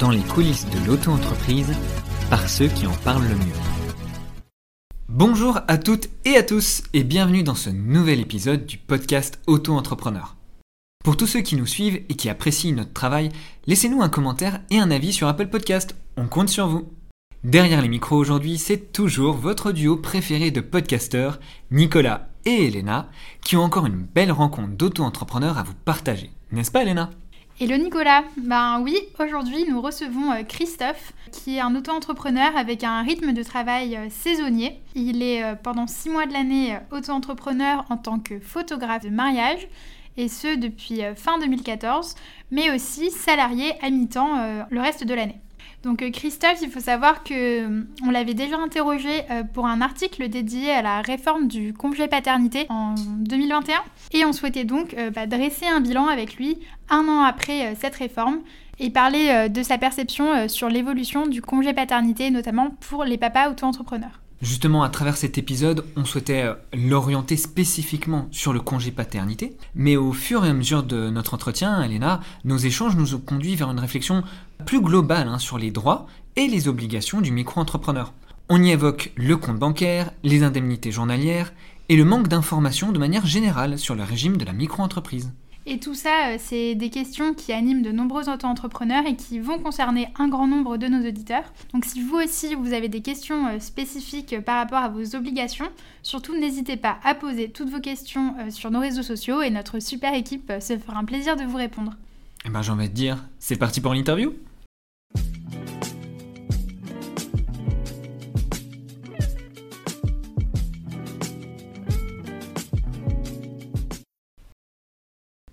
dans les coulisses de l'auto-entreprise par ceux qui en parlent le mieux. Bonjour à toutes et à tous et bienvenue dans ce nouvel épisode du podcast Auto-entrepreneur. Pour tous ceux qui nous suivent et qui apprécient notre travail, laissez-nous un commentaire et un avis sur Apple Podcast. On compte sur vous. Derrière les micros aujourd'hui, c'est toujours votre duo préféré de podcasteurs, Nicolas et Elena, qui ont encore une belle rencontre d'auto-entrepreneurs à vous partager. N'est-ce pas Elena? Hello Nicolas, ben oui, aujourd'hui nous recevons euh, Christophe, qui est un auto-entrepreneur avec un rythme de travail euh, saisonnier. Il est euh, pendant six mois de l'année auto-entrepreneur en tant que photographe de mariage, et ce depuis fin 2014, mais aussi salarié à mi-temps le reste de l'année. Donc euh, Christophe, il faut savoir que euh, on l'avait déjà interrogé euh, pour un article dédié à la réforme du congé paternité en 2021 et on souhaitait donc bah, dresser un bilan avec lui un an après cette réforme et parler de sa perception sur l'évolution du congé paternité notamment pour les papas auto-entrepreneurs. Justement, à travers cet épisode, on souhaitait euh, l'orienter spécifiquement sur le congé paternité, mais au fur et à mesure de notre entretien, Elena, nos échanges nous ont conduit vers une réflexion plus globale hein, sur les droits et les obligations du micro-entrepreneur. On y évoque le compte bancaire, les indemnités journalières et le manque d'informations de manière générale sur le régime de la micro-entreprise. Et tout ça, euh, c'est des questions qui animent de nombreux auto-entrepreneurs et qui vont concerner un grand nombre de nos auditeurs. Donc si vous aussi, vous avez des questions euh, spécifiques euh, par rapport à vos obligations, surtout n'hésitez pas à poser toutes vos questions sur nos réseaux sociaux et notre super équipe se fera un plaisir de vous répondre. Eh ben j'ai envie de dire, c'est parti pour l'interview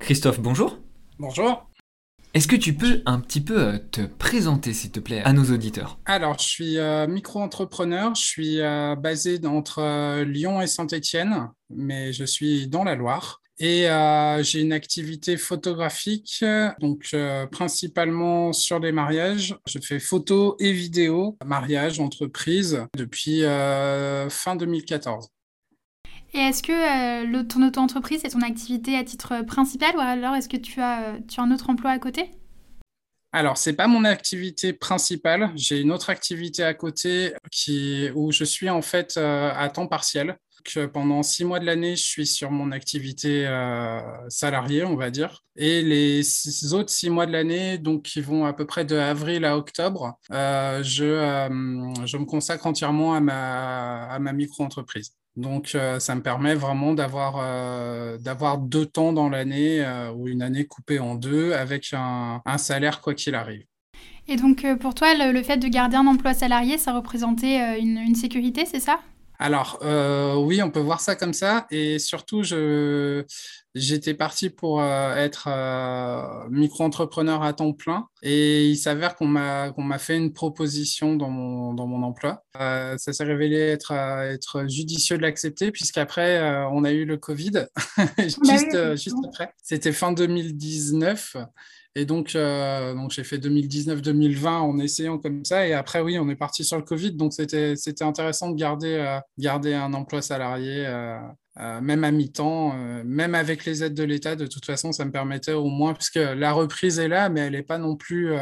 Christophe, bonjour. Bonjour. Est-ce que tu peux un petit peu euh, te présenter, s'il te plaît, à nos auditeurs? Alors, je suis euh, micro-entrepreneur. Je suis euh, basé entre Lyon et Saint-Étienne, mais je suis dans la Loire. Et j'ai une activité photographique, donc principalement sur les mariages. Je fais photos et vidéos, mariage, entreprise, depuis fin 2014. Et est-ce que euh, ton auto-entreprise est ton activité à titre principal ou alors est-ce que tu as, euh, tu as un autre emploi à côté? Alors, ce n'est pas mon activité principale. J'ai une autre activité à côté qui, où je suis en fait euh, à temps partiel. Pendant six mois de l'année, je suis sur mon activité salariée, on va dire. Et les autres six mois de l'année, donc qui vont à peu près de avril à octobre, je, je me consacre entièrement à ma, à ma micro-entreprise. Donc, euh, ça me permet vraiment d'avoir euh, deux temps dans l'année euh, ou une année coupée en deux avec un, salaire quoi qu'il arrive. Et donc, pour toi, le, fait de garder un emploi salarié, ça représentait une sécurité, c'est ça? Alors, euh, oui, on peut voir ça comme ça. Et surtout, je, j'étais parti pour euh, être euh, micro-entrepreneur à temps plein. Et il s'avère qu'on m'a, qu'on m'a fait une proposition dans mon, dans mon emploi. ça s'est révélé être, être judicieux de l'accepter, puisqu'après, on a eu le Covid, juste, juste après. C'était fin 2019. Et donc, euh, donc j'ai fait 2019-2020 en essayant comme ça. Et après, oui, on est parti sur le Covid. Donc, c'était intéressant de garder, euh, garder un emploi salarié, euh, même à mi-temps, même avec les aides de l'État. De toute façon, ça me permettait au moins, puisque la reprise est là, mais elle n'est pas non plus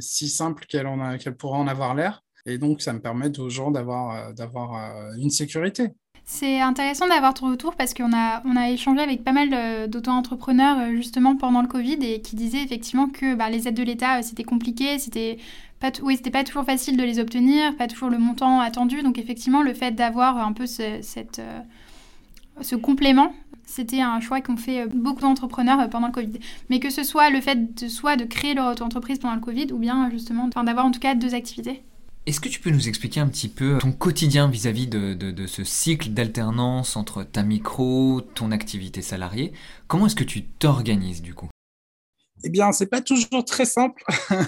si simple qu'elle qu'elle pourrait en avoir l'air. Et donc, ça me permet aux gens d'avoir une sécurité. C'est intéressant d'avoir ton retour parce qu'on a, on a échangé avec pas mal euh, d'auto-entrepreneurs euh, justement pendant le Covid et qui disaient effectivement que bah, les aides de l'État euh, c'était compliqué, c'était pas, oui, pas toujours facile de les obtenir, pas toujours le montant attendu. Donc effectivement, le fait d'avoir un peu ce, cette, ce complément, c'était un choix qu'ont fait beaucoup d'entrepreneurs pendant le Covid. Mais que ce soit le fait de soit de créer leur auto-entreprise pendant le Covid ou bien justement d'avoir en tout cas deux activités. Est-ce que tu peux nous expliquer un petit peu ton quotidien vis-à-vis de, ce cycle d'alternance entre ta micro, ton activité salariée? Comment est-ce que tu t'organises du coup? Eh bien, c'est pas toujours très simple.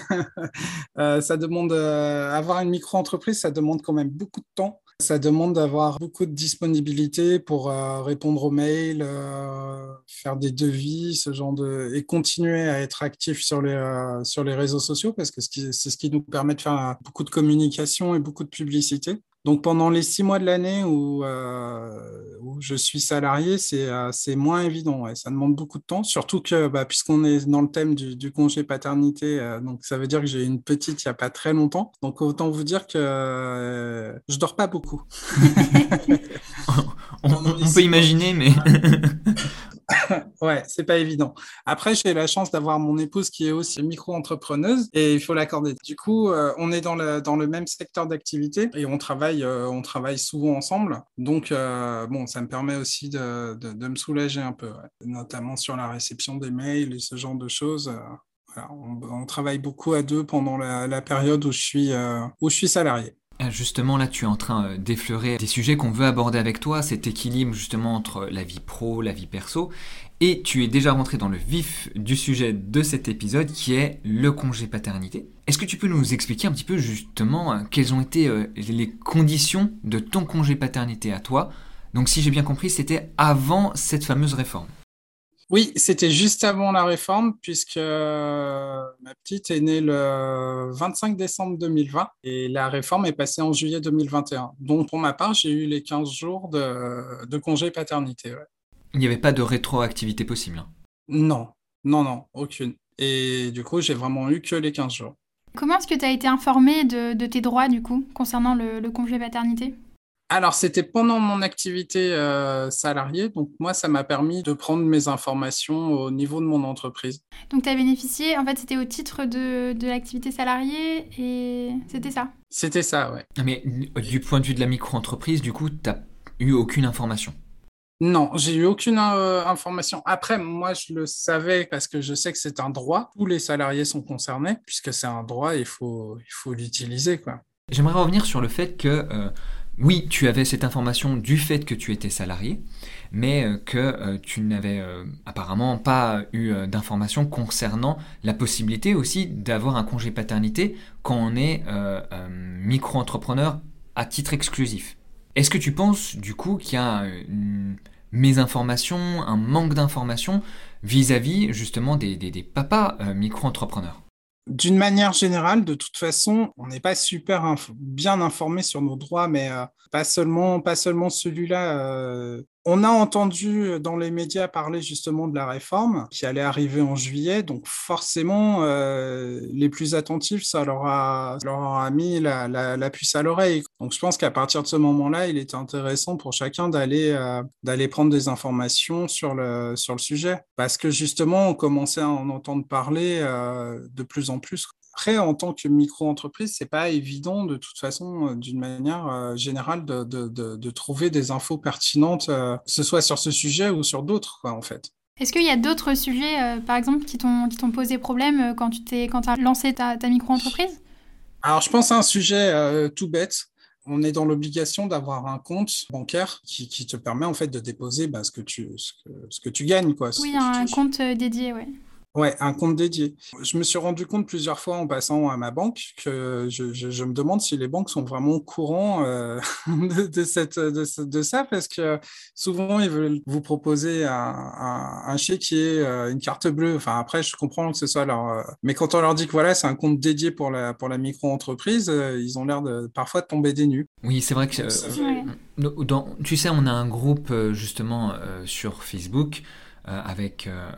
Euh, ça demande euh, avoir une micro-entreprise, ça demande quand même beaucoup de temps. Ça demande d'avoir beaucoup de disponibilité pour euh, répondre aux mails, euh, faire des devis, ce genre de et continuer à être actif sur les euh, sur les réseaux sociaux parce que c'est ce qui nous permet de faire beaucoup de communication et beaucoup de publicité. Donc pendant les six mois de l'année où, je suis salarié, c'est moins évident. Ça demande beaucoup de temps, surtout que bah, puisqu'on est dans le thème du, congé paternité, donc ça veut dire que j'ai une petite il n'y a pas très longtemps. Donc autant vous dire que je dors pas beaucoup. on, peut imaginer, mais. ouais, c'est pas évident. Après, j'ai la chance d'avoir mon épouse qui est aussi micro-entrepreneuse et il faut l'accorder. Du coup, euh, on est dans le, dans le même secteur d'activité et on travaille, euh, on travaille souvent ensemble. Donc, euh, bon, ça me permet aussi de, de, me soulager un peu, notamment sur la réception des mails et ce genre de choses. on, travaille beaucoup à deux pendant la, la période où je suis, où je suis salarié. Ah, justement, là, tu es en train euh, d'effleurer des sujets qu'on veut aborder avec toi, cet équilibre justement entre la vie pro, la vie perso, et tu es déjà rentré dans le vif du sujet de cet épisode qui est le congé paternité. Est-ce que tu peux nous expliquer un petit peu justement euh, quelles ont été euh, les conditions de ton congé paternité à toi? Donc si j'ai bien compris, c'était avant cette fameuse réforme. Oui, c'était juste avant la réforme, puisque euh, ma petite est née le 25 décembre 2020 et la réforme est passée en juillet 2021. Donc, pour ma part, j'ai eu les 15 jours de, congé paternité. Il n'y avait pas de rétroactivité possible hein Non, non, non, aucune. Et du coup, j'ai vraiment eu que les 15 jours. Comment est-ce que tu as été informé de, tes droits, du coup, concernant le congé paternité? Alors, c'était pendant mon activité euh, salariée. Donc, moi, ça m'a permis de prendre mes informations au niveau de mon entreprise. Donc, tu as bénéficié, en fait, c'était au titre de, de l'activité salariée et c'était ça C'était ça, ouais. Mais du point de vue de la micro-entreprise, du coup, tu n'as eu aucune information? Non, j'ai eu aucune euh, information. Après, moi, je le savais parce que je sais que c'est un droit. Tous les salariés sont concernés puisque c'est un droit, il faut, il faut l'utiliser, quoi. J'aimerais revenir sur le fait que euh, oui, tu avais cette information du fait que tu étais salarié, mais euh, que euh, tu n'avais euh, apparemment pas eu d'informations concernant la possibilité aussi d'avoir un congé paternité quand on est micro-entrepreneur à titre exclusif. Est-ce que tu penses du coup qu'il y a une mésinformation, un manque d'informations vis-à-vis justement des, des papas micro-entrepreneurs? D'une manière générale, de toute façon, on n'est pas super bien informé sur nos droits, mais euh, pas seulement, pas seulement celui-là. Euh, on a entendu dans les médias parler justement de la réforme qui allait arriver en juillet, donc forcément, euh, les plus attentifs, ça leur a, leur mis la, puce à l'oreille. Donc je pense qu'à partir de ce moment-là, il était intéressant pour chacun d'aller euh, d'aller prendre des informations sur le, sur le sujet, parce que justement, on commençait à en entendre parler euh, de plus en plus. Après, en tant que micro-entreprise, c'est pas évident de toute façon, euh, d'une manière euh, générale, de, de, de, trouver des infos pertinentes, euh, que ce soit sur ce sujet ou sur d'autres, en fait. Est-ce qu'il y a d'autres sujets, par exemple, qui t'ont posé problème quand tu t'es quand as lancé ta, ta micro-entreprise? Alors, je pense à un sujet tout bête on est dans l'obligation d'avoir un compte bancaire qui, qui, te permet en fait de déposer bah, ce, que tu, ce, que, ce que tu gagnes. Quoi, oui, un compte dédié, oui. Ouais, un compte dédié. Je me suis rendu compte plusieurs fois en passant à ma banque que je, je, me demande si les banques sont vraiment au courant euh, de, cette, de, ça, parce que souvent, ils veulent vous proposer un, un, chéquier, euh, une carte bleue. Enfin, après, je comprends que ce soit leur... Euh, mais quand on leur dit que voilà, c'est un compte dédié pour la, pour la micro-entreprise, ils ont l'air de, parfois de tomber des nues. Oui, c'est vrai que... Dans, tu sais, on a un groupe justement sur Facebook avec euh,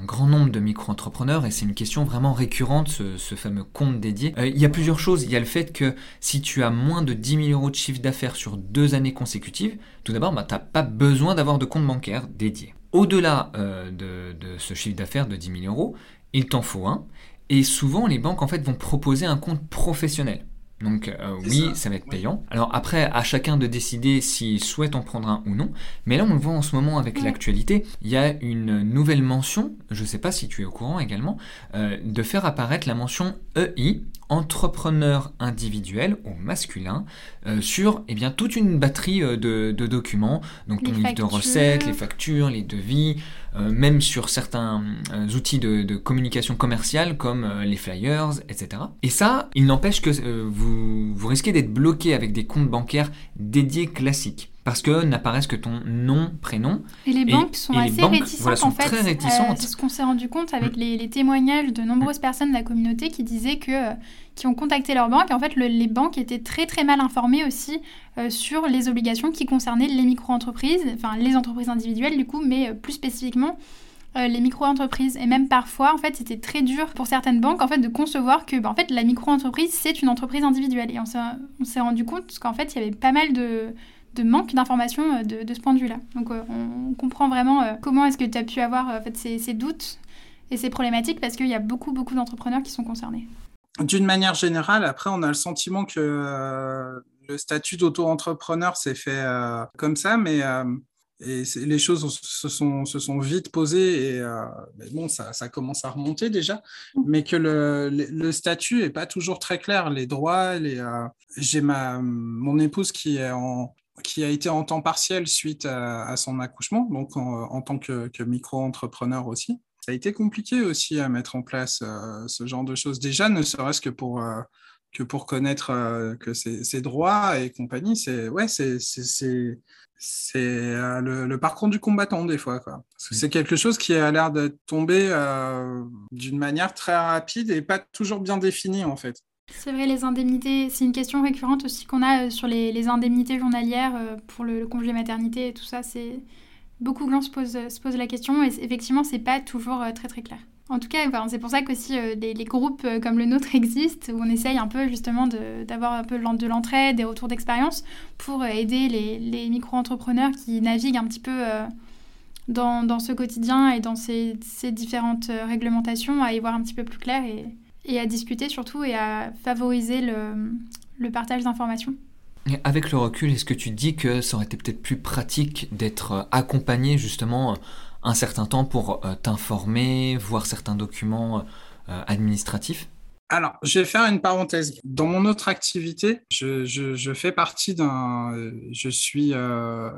un grand nombre de micro-entrepreneurs et c'est une question vraiment récurrente, ce, fameux compte dédié. Euh, il y a plusieurs choses. Il y a le fait que si tu as moins de 10 000 euros de chiffre d'affaires sur deux années consécutives, tout d'abord, bah, tu n'as pas besoin d'avoir de compte bancaire dédié. Au-delà de, de, ce chiffre d'affaires de 10 000 euros, il t'en faut un. Et souvent, les banques en fait vont proposer un compte professionnel. Donc euh, oui, ça. va être payant. Alors après, à chacun de décider s'il souhaite en prendre un ou non. Mais là, on le voit en ce moment avec l'actualité. Il y a une nouvelle mention, je ne sais pas si tu es au courant également, euh, de faire apparaître la mention EI, entrepreneur individuel au masculin, euh, sur eh bien, toute une batterie de, documents. Donc ton livre de recettes, les factures, les devis, même sur certains euh, outils de, communication commerciale comme euh, les flyers, etc. Et ça, il n'empêche que vous, vous risquez d'être bloqué avec des comptes bancaires dédiés classiques. Parce que n'apparaissent que ton nom, prénom. Et les banques sont assez réticentes en fait. Très réticentes. c'est ce qu'on s'est rendu compte avec mm. les, témoignages de nombreuses personnes de la communauté qui disaient que qui ont contacté leur banque. En fait, les banques étaient très très mal informées aussi sur les obligations qui concernaient les micro-entreprises, enfin les entreprises individuelles du coup, mais plus spécifiquement euh, les micro-entreprises. Et même parfois, en fait, c'était très dur pour certaines banques en fait, de concevoir que bah, en fait, la micro-entreprise, c'est une entreprise individuelle. Et on s'est rendu compte qu'en fait, il y avait pas mal de, de manque d'informations euh, de, ce point de vue-là. Donc euh, on, comprend vraiment comment est-ce que tu as pu avoir en fait, ces, ces, doutes et ces problématiques parce qu'il y a beaucoup, beaucoup d'entrepreneurs qui sont concernés. D'une manière générale, après, on a le sentiment que le statut d'auto-entrepreneur s'est fait comme ça, mais et les choses se sont, se sont vite posées et euh, bon, ça, commence à remonter déjà, mais que le, le, statut n'est pas toujours très clair. Les droits, les, euh, j'ai ma, mon épouse qui, est en, qui a été en temps partiel suite à, son accouchement, donc en, tant que, que micro-entrepreneur aussi. Ça a été compliqué aussi à mettre en place euh, ce genre de choses. Déjà, ne serait-ce que pour que pour connaître que ses, droits et compagnie, c'est ouais, c'est c'est euh, le, parcours du combattant des fois. Quoi. c'est quelque chose qui a l'air d'être tombé euh, d'une manière très rapide et pas toujours bien définie en fait. C'est vrai, les indemnités, c'est une question récurrente aussi qu'on a euh, sur les, indemnités journalières pour le, congé maternité et tout ça. C'est beaucoup de gens se posent, se posent la question et effectivement, c'est pas toujours très très clair. En tout cas, c'est pour ça qu'aussi euh, les, groupes euh, comme le nôtre existent, où on essaye un peu justement d'avoir un peu de l'entraide, des retours d'expérience pour euh, aider les, micro-entrepreneurs qui naviguent un petit peu dans, ce quotidien et dans ces, différentes réglementations à y voir un petit peu plus clair et, à discuter surtout et à favoriser le, le partage d'informations. Avec le recul, est-ce que tu dis que ça aurait été peut-être plus pratique d'être accompagné justement un certain temps pour euh, t'informer, voir certains documents euh, administratifs? Alors, je vais faire une parenthèse. Dans mon autre activité, je, fais partie d'un, je suis, euh,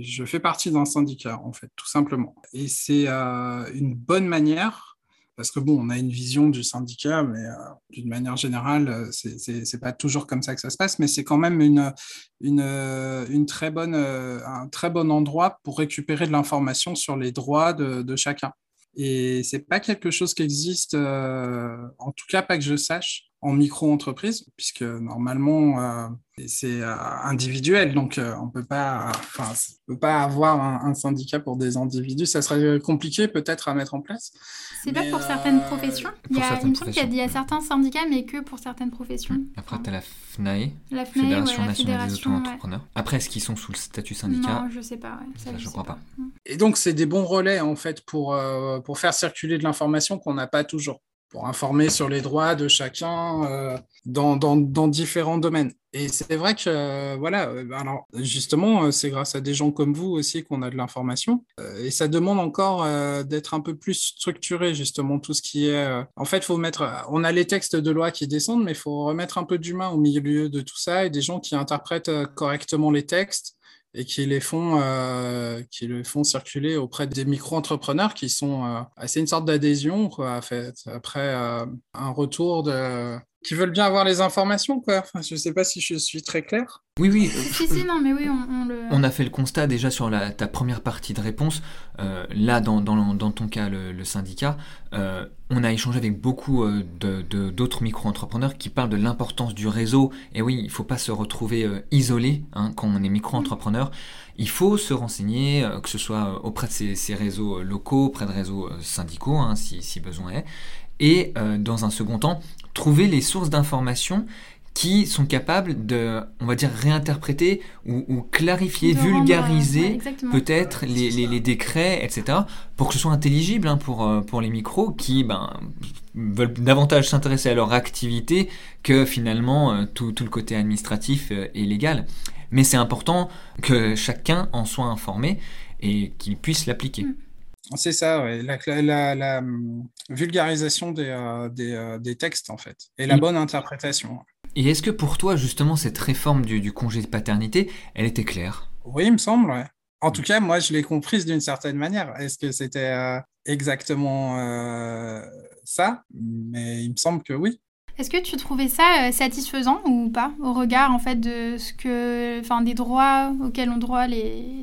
je fais partie d'un syndicat en fait, tout simplement. Et c'est une bonne manière parce que bon, on a une vision du syndicat, mais euh, d'une manière générale, euh, c'est pas toujours comme ça que ça se passe, mais c'est quand même une, euh, très bonne, un très bon endroit pour récupérer de l'information sur les droits de, de chacun. Et c'est pas quelque chose qui existe, en tout cas pas que je sache, en micro-entreprise, puisque normalement, euh, c'est euh, individuel, donc euh, on peut pas, enfin, peut pas avoir un, syndicat pour des individus. Ça serait compliqué peut-être à mettre en place. C'est pas pour certaines professions. Il, y a, il me semble qu'il y, a certains syndicats, mais que pour certaines professions. Après, tu as la FNAE, la Fédération nationale des auto-entrepreneurs. Après, est-ce qu'ils sont sous le statut syndicat? Non, je sais pas. Ça, je, crois pas. Mm. Et donc, c'est des bons relais en fait pour, pour faire circuler de l'information qu'on n'a pas toujours pour informer sur les droits de chacun euh, dans, dans, dans, différents domaines. Et c'est vrai que, euh, voilà, euh, alors justement, c'est grâce à des gens comme vous aussi qu'on a de l'information. et ça demande encore d'être un peu plus structuré, justement, tout ce qui est... en fait, faut mettre... On a les textes de loi qui descendent, mais il faut remettre un peu d'humain au milieu de tout ça et des gens qui interprètent correctement les textes et qui les font, euh, qui le font circuler auprès des micro-entrepreneurs qui sont euh, assez une sorte d'adhésion, quoi, en fait, après euh, un retour de, qui veulent bien avoir les informations, quoi. Enfin, je ne sais pas si je suis très clair. Oui, oui. Si, si, non, mais oui, on, le... On a fait le constat déjà sur la, ta première partie de réponse. Euh, là, dans, dans, dans, ton cas, le, syndicat, euh, on a échangé avec beaucoup euh, d'autres de, micro-entrepreneurs qui parlent de l'importance du réseau. Et oui, il ne faut pas se retrouver isolé hein, quand on est micro-entrepreneur. Il faut se renseigner, que ce soit auprès de ces, ces, réseaux locaux, auprès de réseaux syndicaux, hein, si, si besoin est. Et dans un second temps, trouver les sources d'informations qui sont capables de, on va dire, réinterpréter ou, clarifier, vulgariser peut-être les, les, décrets, etc., pour que ce soit intelligible hein, pour, euh, pour les micros qui ben, veulent davantage s'intéresser à leur activité que finalement euh, tout, tout le côté administratif euh, et légal. Mais c'est important que chacun en soit informé et qu'il puisse l'appliquer. Mm. C'est ça, la, la, hum, vulgarisation des, euh, euh, des, textes, en fait, et la bonne interprétation. Et est-ce que pour toi, justement, cette réforme du, congé de paternité, elle était claire? Oui, il me semble, ouais. En tout cas, moi, je l'ai comprise d'une certaine manière. Est-ce que c'était euh, exactement ça? Mais il me semble que oui. Est-ce que tu trouvais ça euh, satisfaisant ou pas au regard en fait de ce que, enfin des droits auxquels ont droit les,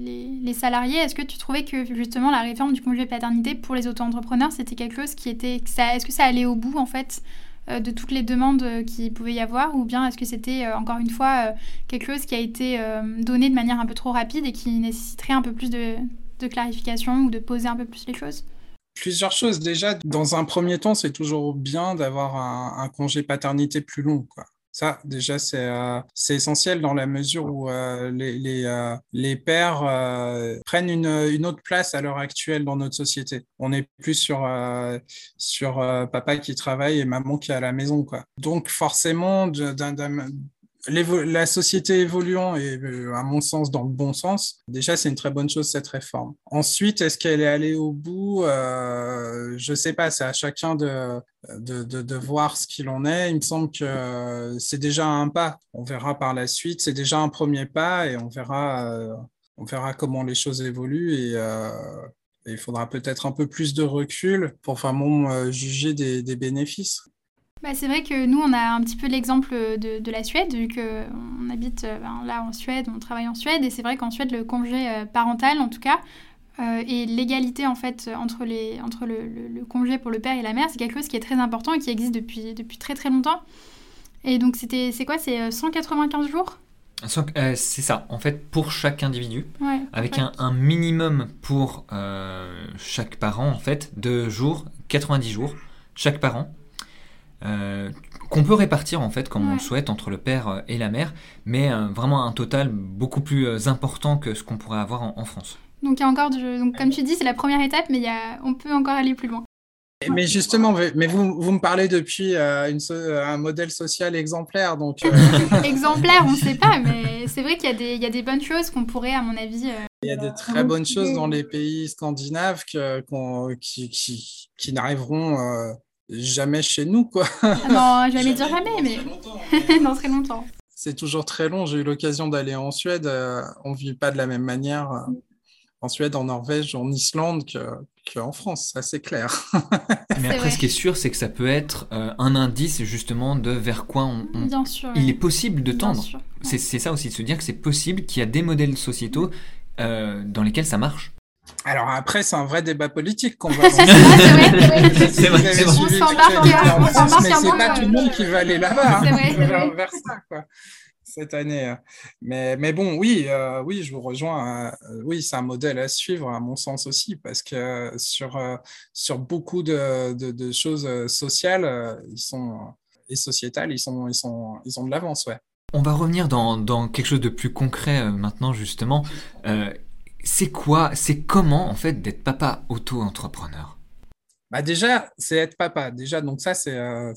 salariés Est-ce que tu trouvais que justement la réforme du congé paternité pour les auto-entrepreneurs c'était quelque chose qui était, est-ce que ça allait au bout en fait euh, de toutes les demandes euh, qui pouvait y avoir ou bien est-ce que c'était encore une fois quelque chose qui a été donné de manière un peu trop rapide et qui nécessiterait un peu plus de, clarification ou de poser un peu plus les choses? Plusieurs choses. Déjà, dans un premier temps, c'est toujours bien d'avoir un, congé paternité plus long. Ça, déjà, c'est euh, essentiel dans la mesure où euh, les, les, euh, pères prennent une, autre place à l'heure actuelle dans notre société. On n'est plus sur, sur papa qui travaille et maman qui est à la maison. Quoi. Donc, forcément, la société évoluant et euh, à mon sens dans le bon sens, déjà c'est une très bonne chose cette réforme. Ensuite, est-ce qu'elle est allée au bout? Euh, Je ne sais pas, c'est à chacun de, voir ce qu'il en est. Il me semble que c'est déjà un pas. On verra par la suite. C'est déjà un premier pas et on verra, euh, on verra comment les choses évoluent et, il faudra peut-être un peu plus de recul pour vraiment juger des bénéfices. Bah, c'est vrai que nous, on a un petit peu l'exemple de, de, la Suède, vu qu'on habite euh, ben, là en Suède, on travaille en Suède, et c'est vrai qu'en Suède, le congé euh, parental, en tout cas, euh, et l'égalité en fait entre, les, entre le, le, congé pour le père et la mère, c'est quelque chose qui est très important et qui existe depuis, depuis très très longtemps. Et donc, c'était, c'est quoi? C'est 195 jours? C'est ça, en fait, pour chaque individu, avec un, un, minimum pour chaque parent, en fait, de jours, 90 jours, chaque parent. Euh, qu'on peut répartir en fait comme on le souhaite entre le père euh, et la mère, mais euh, vraiment un total beaucoup plus important que ce qu'on pourrait avoir en, France. Donc il y a encore du... donc comme tu dis c'est la première étape, mais il y a... on peut encore aller plus loin. Mais justement, mais vous, vous me parlez depuis une, un modèle social exemplaire, donc. exemplaire, on ne sait pas, mais c'est vrai qu'il y, y, a des bonnes choses qu'on pourrait, à mon avis. Il y a des très bonnes choses dans les pays scandinaves que, qui, qui, qui n'arriveront jamais chez nous, quoi. Non, jamais dire jamais, mais dans très longtemps. C'est toujours très long. J'ai eu l'occasion d'aller en Suède. Euh, on ne vit pas de la même manière euh, en Suède, en Norvège, en Islande qu'en France, ça c'est clair. mais après, ce qui est sûr, c'est que ça peut être euh, un indice justement de vers quoi on, Bien sûr, il est possible de tendre. C'est ça aussi, de se dire que c'est possible qu'il y a des modèles sociétaux dans lesquels ça marche. Alors après, c'est un vrai débat politique qu'on va. c'est vrai, c'est vrai. Mais c'est pas tout le monde qui va aller là-bas. Hein, vers ça, quoi cette année. Hein. Mais, mais bon, oui, euh, oui, je vous rejoins. Euh, oui, c'est un modèle à suivre, à mon sens aussi, parce que sur, euh, sur beaucoup de, de, choses sociales ils sont, et sociétales, ils, sont, ils, sont, ils ont de l'avance, ouais. On va revenir dans, dans, quelque chose de plus concret maintenant, justement c'est quoi, c'est comment en fait d'être papa auto-entrepreneur? Bah déjà, c'est être papa. Déjà, donc ça, c'est euh,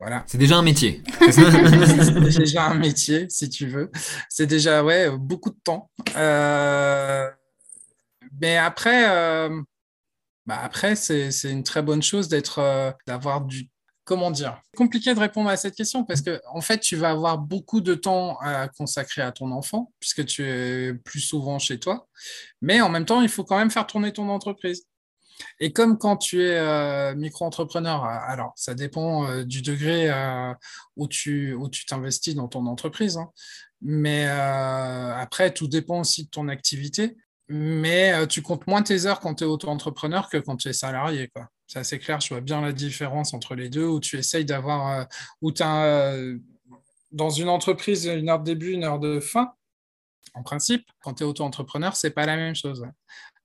voilà. C'est déjà un métier. c'est déjà un métier, si tu veux. C'est déjà ouais beaucoup de temps. Euh, mais après, euh, bah après c'est une très bonne chose d'être d'avoir du comment dire Compliqué de répondre à cette question parce que en fait, tu vas avoir beaucoup de temps à consacrer à ton enfant puisque tu es plus souvent chez toi. Mais en même temps, il faut quand même faire tourner ton entreprise. Et comme quand tu es euh, micro-entrepreneur, euh, alors ça dépend euh, du degré où tu t'investis dans ton entreprise, hein. mais après tout dépend aussi de ton activité. Mais tu comptes moins tes heures quand tu es auto-entrepreneur que quand tu es salarié. C'est assez clair, je vois bien la différence entre les deux, où tu essayes d'avoir, euh, où tu as euh, dans une entreprise une heure de début, une heure de fin. En principe, quand tu es auto-entrepreneur, c'est pas la même chose.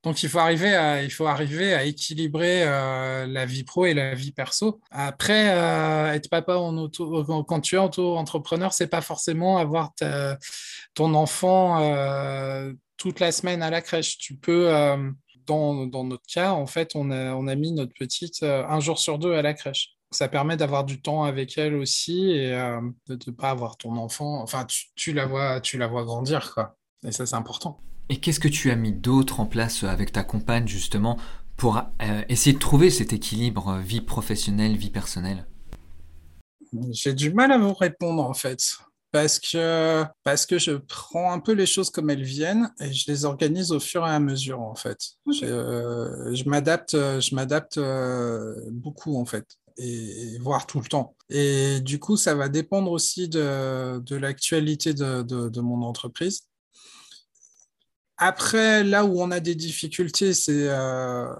Donc il faut arriver à, il faut arriver à équilibrer euh, la vie pro et la vie perso. Après, être papa en auto, quand tu es auto-entrepreneur, c'est pas forcément avoir ton enfant toute la semaine à la crèche. Tu peux dans, notre cas, en fait, on a, on a mis notre petite euh, un jour sur deux à la crèche. Ça permet d'avoir du temps avec elle aussi et euh, de ne pas avoir ton enfant. Enfin, tu, la vois, tu la vois grandir, quoi. Et ça, c'est important. Et qu'est-ce que tu as mis d'autre en place avec ta compagne, justement, pour euh, essayer de trouver cet équilibre vie professionnelle, vie personnelle? J'ai du mal à vous répondre, en fait parce que, parce que je prends un peu les choses comme elles viennent et je les organise au fur et à mesure, en fait. Euh, je m'adapte, je m'adapte euh, beaucoup, en fait. et, voir tout le temps. Et du coup, ça va dépendre aussi de, de l'actualité de, de, mon entreprise. Après, là où on a des difficultés, c'est euh,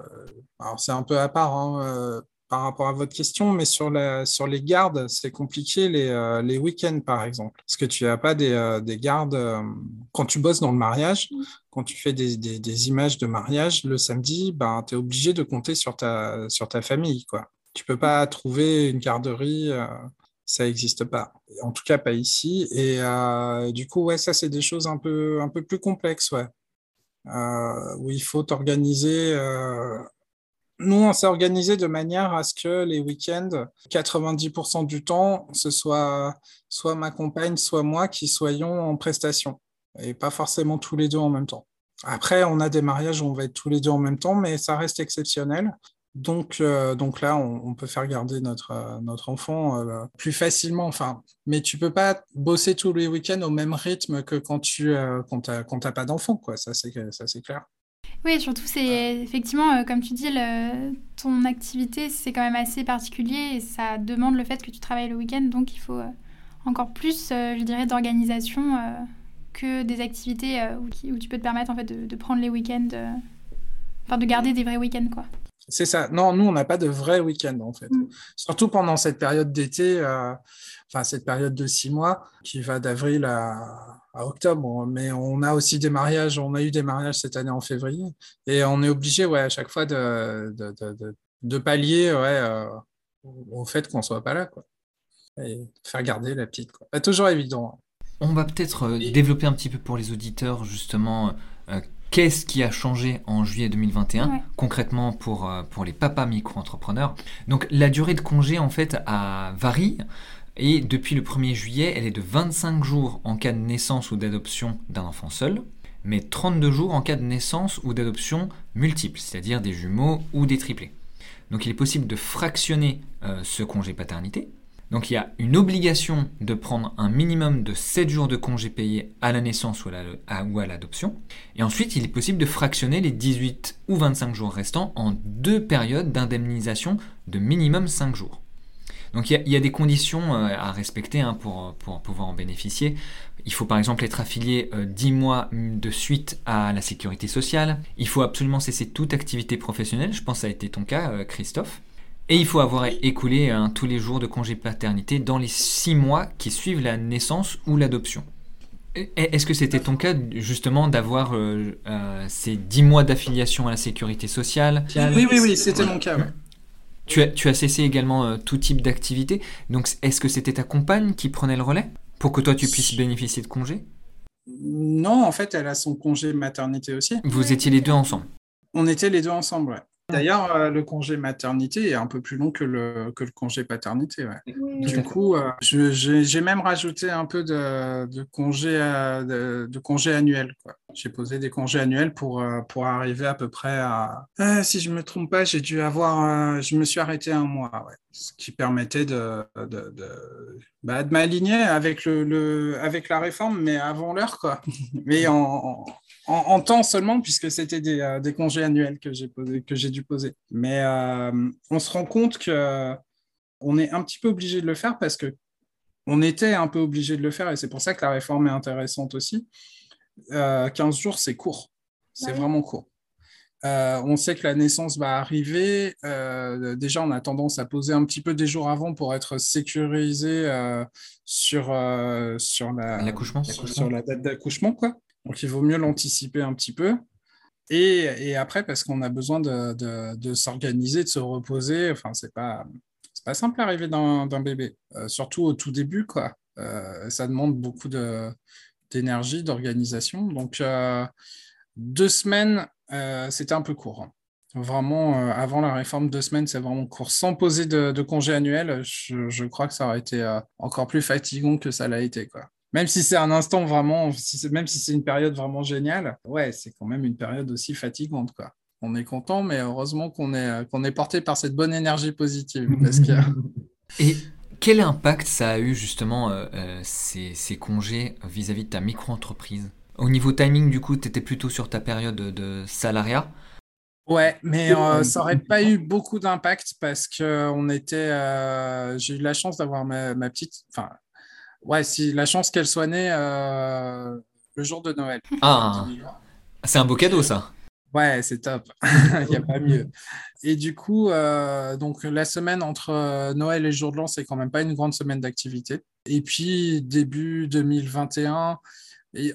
c'est un peu à part. Hein, par rapport à votre question, mais sur, la, sur les gardes, c'est compliqué les, euh, les week-ends, par exemple. Parce que tu n'as pas des, euh, des gardes. Euh, quand tu bosses dans le mariage, quand tu fais des, des, des, images de mariage, le samedi, ben, tu es obligé de compter sur ta, sur ta famille. Quoi. Tu ne peux pas trouver une garderie. ça n'existe pas. En tout cas, pas ici. Et du coup, ouais, ça, c'est des choses un peu, un peu plus complexes, ouais. où il faut t'organiser nous, on s'est organisé de manière à ce que les week-ends, 90% du temps, ce soit soit ma compagne, soit moi qui soyons en prestation et pas forcément tous les deux en même temps. Après, on a des mariages où on va être tous les deux en même temps, mais ça reste exceptionnel. Donc, euh, là, on, peut faire garder notre, euh, enfant euh, plus facilement. Enfin, mais tu peux pas bosser tous les week-ends au même rythme que quand tu quand n'as pas d'enfant, ça, c'est clair. Oui, surtout, c'est effectivement, euh, comme tu dis, ton activité, c'est quand même assez particulier et ça demande le fait que tu travailles le week-end. Donc, il faut euh, encore plus, euh, je dirais, d'organisation que des activités où, tu peux te permettre en fait, de, prendre les week-ends, enfin, de garder des vrais week-ends, quoi. C'est ça. Non, nous, on n'a pas de vrais week-ends, en fait. Mm. Surtout pendant cette période d'été, enfin, cette période de six mois qui va d'avril à octobre, mais on a aussi des mariages, on a eu des mariages cette année en février, et on est obligé ouais, à chaque fois de, de, pallier ouais, euh, au fait qu'on ne soit pas là, quoi. et faire garder la petite. Quoi. Pas toujours évident. Hein. On va peut-être euh, développer un petit peu pour les auditeurs, justement, euh, qu'est-ce qui a changé en juillet 2021, concrètement pour, pour les papas micro-entrepreneurs. Donc la durée de congé, en fait, a varie. Et depuis le 1er juillet, elle est de 25 jours en cas de naissance ou d'adoption d'un enfant seul, mais 32 jours en cas de naissance ou d'adoption multiple, c'est-à-dire des jumeaux ou des triplés. Donc il est possible de fractionner euh, ce congé paternité. Donc il y a une obligation de prendre un minimum de 7 jours de congé payé à la naissance ou à l'adoption. Et ensuite, il est possible de fractionner les 18 ou 25 jours restants en deux périodes d'indemnisation de minimum 5 jours. Donc il y, a des conditions euh, à respecter hein, pour, pouvoir en bénéficier. Il faut par exemple être affilié 10 euh, mois de suite à la sécurité sociale. Il faut absolument cesser toute activité professionnelle. Je pense que ça a été ton cas, euh, Christophe. Et il faut avoir écoulé hein, tous les jours de congé paternité dans les 6 mois qui suivent la naissance ou l'adoption. Est-ce que c'était ton cas justement d'avoir ces 10 mois d'affiliation à la sécurité sociale? Oui, oui, oui, c'était mon cas. Tu as, cessé également euh, tout type d'activité. Donc, est-ce que c'était ta compagne qui prenait le relais pour que toi, tu puisses bénéficier de congé Non, en fait, elle a son congé maternité aussi. Vous étiez les deux ensemble? On était les deux ensemble, ouais. D'ailleurs, euh, le congé maternité est un peu plus long que le, que le congé paternité. du coup, euh, j'ai même rajouté un peu de, de congé, de, de congé annuel. J'ai posé des congés annuels pour, euh, pour arriver à peu près à... si je ne me trompe pas, j'ai dû avoir... je me suis arrêté un mois, ce qui permettait de, de, de, bah, de m'aligner avec, le, le, avec la réforme, mais avant l'heure. quoi. mais en en, temps seulement, puisque c'était des, euh, congés annuels que j'ai dû poser. Mais euh, on se rend compte que on est un petit peu obligé de le faire parce que on était un peu obligé de le faire et c'est pour ça que la réforme est intéressante aussi. 15 euh, jours, c'est court. C'est vraiment court. on sait que la naissance va arriver. déjà, on a tendance à poser un petit peu des jours avant pour être sécurisé sur, sur, la, sur la date d'accouchement. quoi. Donc, il vaut mieux l'anticiper un petit peu. Et, après, parce qu'on a besoin de, s'organiser, de se reposer. Enfin, c'est pas, pas simple d'arriver d'un bébé, euh, surtout au tout début, quoi. Euh, ça demande beaucoup d'énergie, d'organisation. Donc, euh, deux semaines, c'était un peu court. Hein. Vraiment, avant la réforme, deux semaines, c'est vraiment court. Sans poser de, de congé annuel, je, je, crois que ça aurait été encore plus fatigant que ça l'a été, quoi même si c'est un instant vraiment, même si c'est une période vraiment géniale, ouais, c'est quand même une période aussi fatigante, quoi. On est content, mais heureusement qu'on est, qu'on est porté par cette bonne énergie positive. Et quel impact ça a eu justement euh, euh, ces, congés vis-à-vis de ta micro-entreprise? Au niveau timing, du coup, tu étais plutôt sur ta période de salariat? Ouais, mais ça n'aurait pas eu beaucoup d'impact parce que on était. J'ai eu la chance d'avoir ma, ma, petite. Enfin, ouais, si la chance qu'elle soit née le jour de Noël. Ah, c'est un beau cadeau ça. Ouais, c'est top. Il n'y a pas mieux. Et du coup, euh, donc la semaine entre euh, Noël et le jour de l'an, c'est quand même pas une grande semaine d'activité. Et puis, début 2021,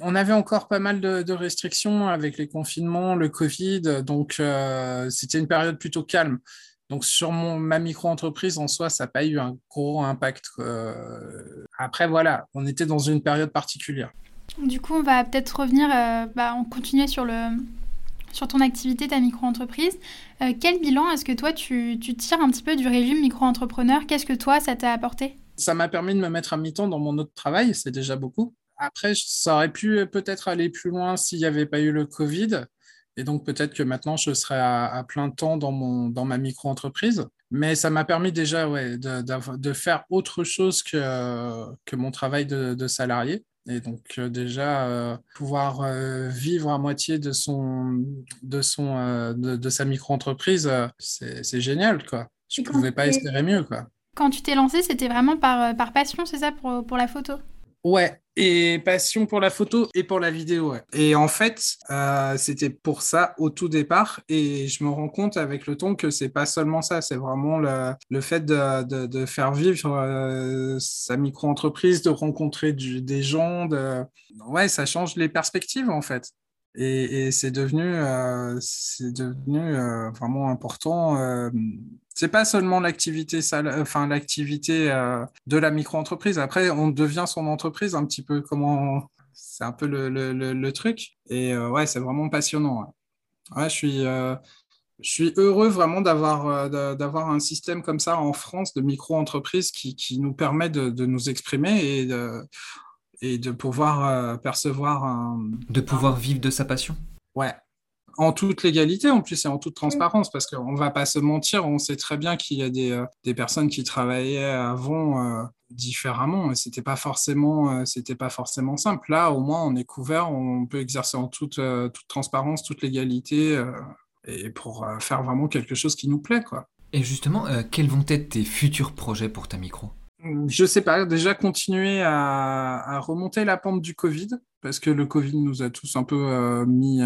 on avait encore pas mal de, restrictions avec les confinements, le Covid. Donc, euh, c'était une période plutôt calme. Donc, sur mon, ma micro-entreprise, en soi, ça n'a pas eu un gros impact. après, voilà, on était dans une période particulière. Du coup, on va peut-être revenir, bah, on sur le, sur ton activité, ta micro-entreprise. Euh, quel bilan est-ce que toi, tu, tires un petit peu du régime micro-entrepreneur? Qu'est-ce que toi, ça t'a apporté? Ça m'a permis de me mettre à mi-temps dans mon autre travail, c'est déjà beaucoup. Après, ça aurait pu peut-être aller plus loin s'il n'y avait pas eu le Covid. Et donc, peut-être que maintenant, je serais à, plein temps dans, mon, dans ma micro-entreprise. Mais ça m'a permis déjà ouais, de, de, faire autre chose que, que mon travail de, de salarié. Et donc euh, déjà euh, pouvoir euh, vivre à moitié de son de son de, sa micro-entreprise, c'est génial quoi. Je ne pouvais pas espérer mieux quoi. Quand tu t'es lancé, c'était vraiment par, par passion, c'est ça pour, pour la photo? Ouais, et passion pour la photo et pour la vidéo. Et en fait, euh, c'était pour ça au tout départ. Et je me rends compte avec le temps que c'est pas seulement ça, c'est vraiment le, le fait de, de, faire vivre euh, sa micro-entreprise, de rencontrer des gens. Ouais, ça change les perspectives en fait. Et, et c'est devenu, euh, devenu euh, vraiment important c'est pas seulement l'activité enfin l'activité euh, de la micro-entreprise. Après, on devient son entreprise un petit peu comment c'est un peu le, le, le, truc. Et euh, ouais, c'est vraiment passionnant. Ouais. je suis euh, je suis heureux vraiment d'avoir d'avoir un système comme ça en France de micro-entreprise qui, qui, nous permet de, de, nous exprimer et de, et de pouvoir percevoir un... De pouvoir vivre de sa passion? Ouais, en toute légalité en plus et en toute transparence parce qu'on ne va pas se mentir, on sait très bien qu'il y a des, euh, des, personnes qui travaillaient avant euh, différemment et c'était pas forcément euh, c'était pas forcément simple. Là, au moins, on est couvert, on peut exercer en toute, toute transparence, toute légalité et pour faire vraiment quelque chose qui nous plaît quoi. Et justement, quels vont être tes futurs projets pour ta micro? Je sais pas, déjà continuer à, à, remonter la pente du Covid, parce que le Covid nous a tous un peu mis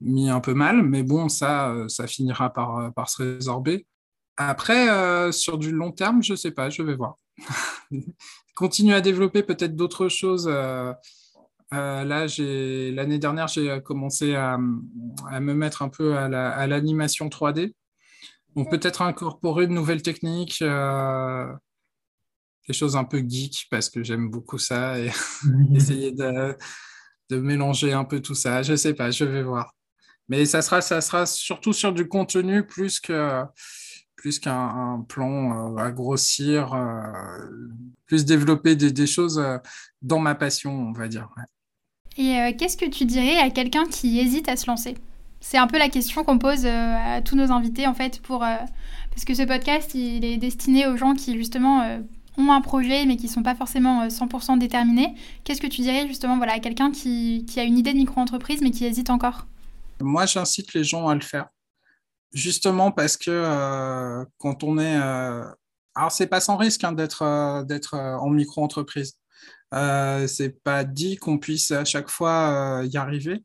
mis un peu mal, mais bon, ça, euh, ça finira par, euh, par se résorber. Après, euh, sur du long terme, je sais pas, je vais voir. Continuer à développer peut-être d'autres choses. là, l'année dernière, j'ai commencé à, à, me mettre un peu à l'animation 3D. Donc peut-être incorporer de nouvelles techniques, des choses un peu geek parce que j'aime beaucoup ça et essayer de, de, mélanger un peu tout ça. Je sais pas, je vais voir. Mais ça sera, ça sera surtout sur du contenu plus que plus qu'un plan euh, à grossir, euh, plus développer des, choses euh, dans ma passion, on va dire. Et qu'est-ce que tu dirais à quelqu'un qui hésite à se lancer? C'est un peu la question qu'on pose à tous nos invités, en fait, pour, parce que ce podcast, il est destiné aux gens qui, justement, ont un projet, mais qui ne sont pas forcément 100% déterminés. Qu'est-ce que tu dirais, justement, voilà, à quelqu'un qui, qui a une idée de micro-entreprise, mais qui hésite encore? Moi, j'incite les gens à le faire. Justement parce que euh, quand on est... Euh... Alors, c'est pas sans risque hein, d'être euh, euh, en micro-entreprise. C'est pas dit qu'on puisse à chaque fois y arriver.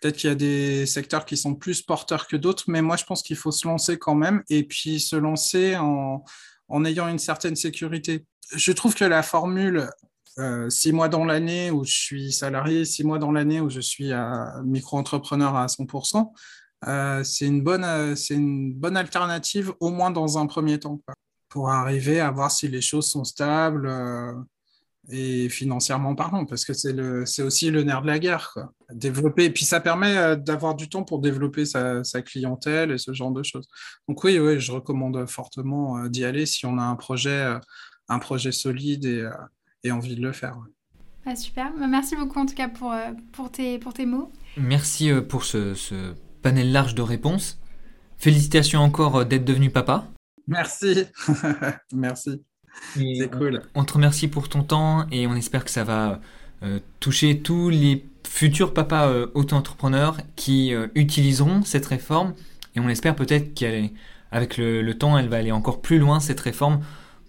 Peut-être qu'il y a des secteurs qui sont plus porteurs que d'autres, mais moi, je pense qu'il faut se lancer quand même et puis se lancer en, en ayant une certaine sécurité. Je trouve que la formule euh, six mois dans l'année où je suis salarié, six mois dans l'année où je suis micro-entrepreneur à 100%, euh, c'est une, euh, une bonne alternative, au moins dans un premier temps, pour arriver à voir si les choses sont stables et financièrement parlant, parce que c'est aussi le nerf de la guerre. Développer, et puis ça permet d'avoir du temps pour développer sa, sa, clientèle et ce genre de choses. Donc oui, oui je recommande fortement d'y aller si on a un projet, un projet solide et et envie de le faire. Ah, super, bah, merci beaucoup en tout cas pour, euh, pour, tes, pour tes mots. Merci euh, pour ce, ce panel large de réponses. Félicitations encore euh, d'être devenu papa. Merci, merci. C'est cool. On, te remercie pour ton temps et on espère que ça va toucher tous les futurs papas auto-entrepreneurs qui utiliseront cette réforme Et on espère peut-être qu'avec le, le, temps, elle va aller encore plus loin, cette réforme,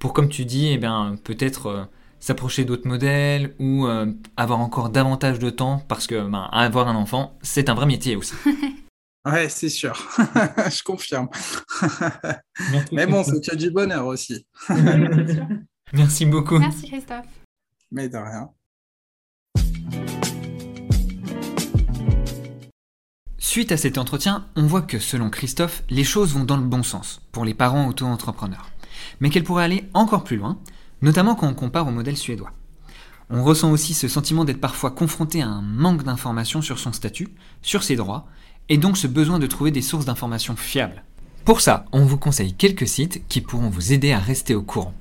pour, comme tu dis, eh bien, peut-être euh, s'approcher d'autres modèles ou euh, avoir encore davantage de temps, parce que ben, avoir un enfant, c'est un vrai métier aussi. ouais, c'est sûr. Je confirme. Mais bon, c'est que du bonheur aussi. Merci beaucoup. Merci Christophe. Mais de rien. Suite à cet entretien, on voit que selon Christophe, les choses vont dans le bon sens pour les parents auto-entrepreneurs, mais qu'elles pourraient aller encore plus loin, notamment quand on compare au modèle suédois. On ressent aussi ce sentiment d'être parfois confronté à un manque d'informations sur son statut, sur ses droits, et donc ce besoin de trouver des sources d'informations fiables. Pour ça, on vous conseille quelques sites qui pourront vous aider à rester au courant.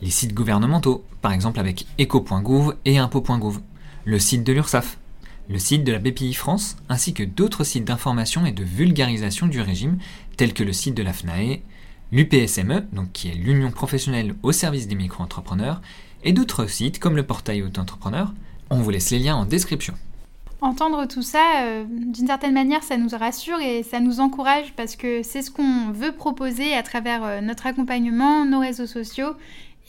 Les sites gouvernementaux, par exemple avec eco.gouv et impo.gouv, le site de l'URSSAF, le site de la BPI France, ainsi que d'autres sites d'information et de vulgarisation du régime, tels que le site de la FNAE, l'UPSME, donc qui est l'Union professionnelle au service des micro-entrepreneurs, et d'autres sites comme le portail auto-entrepreneur. On vous laisse les liens en description. Entendre tout ça, euh, d'une certaine manière, ça nous rassure et ça nous encourage parce que c'est ce qu'on veut proposer à travers euh, notre accompagnement, nos réseaux sociaux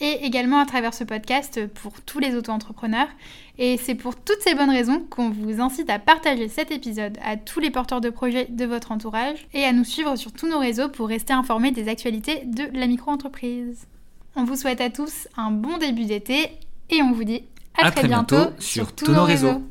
et également à travers ce podcast pour tous les auto-entrepreneurs. Et c'est pour toutes ces bonnes raisons qu'on vous incite à partager cet épisode à tous les porteurs de projets de votre entourage et à nous suivre sur tous nos réseaux pour rester informés des actualités de la micro-entreprise. On vous souhaite à tous un bon début d'été et on vous dit à, très, bientôt, sur, tous nos réseaux.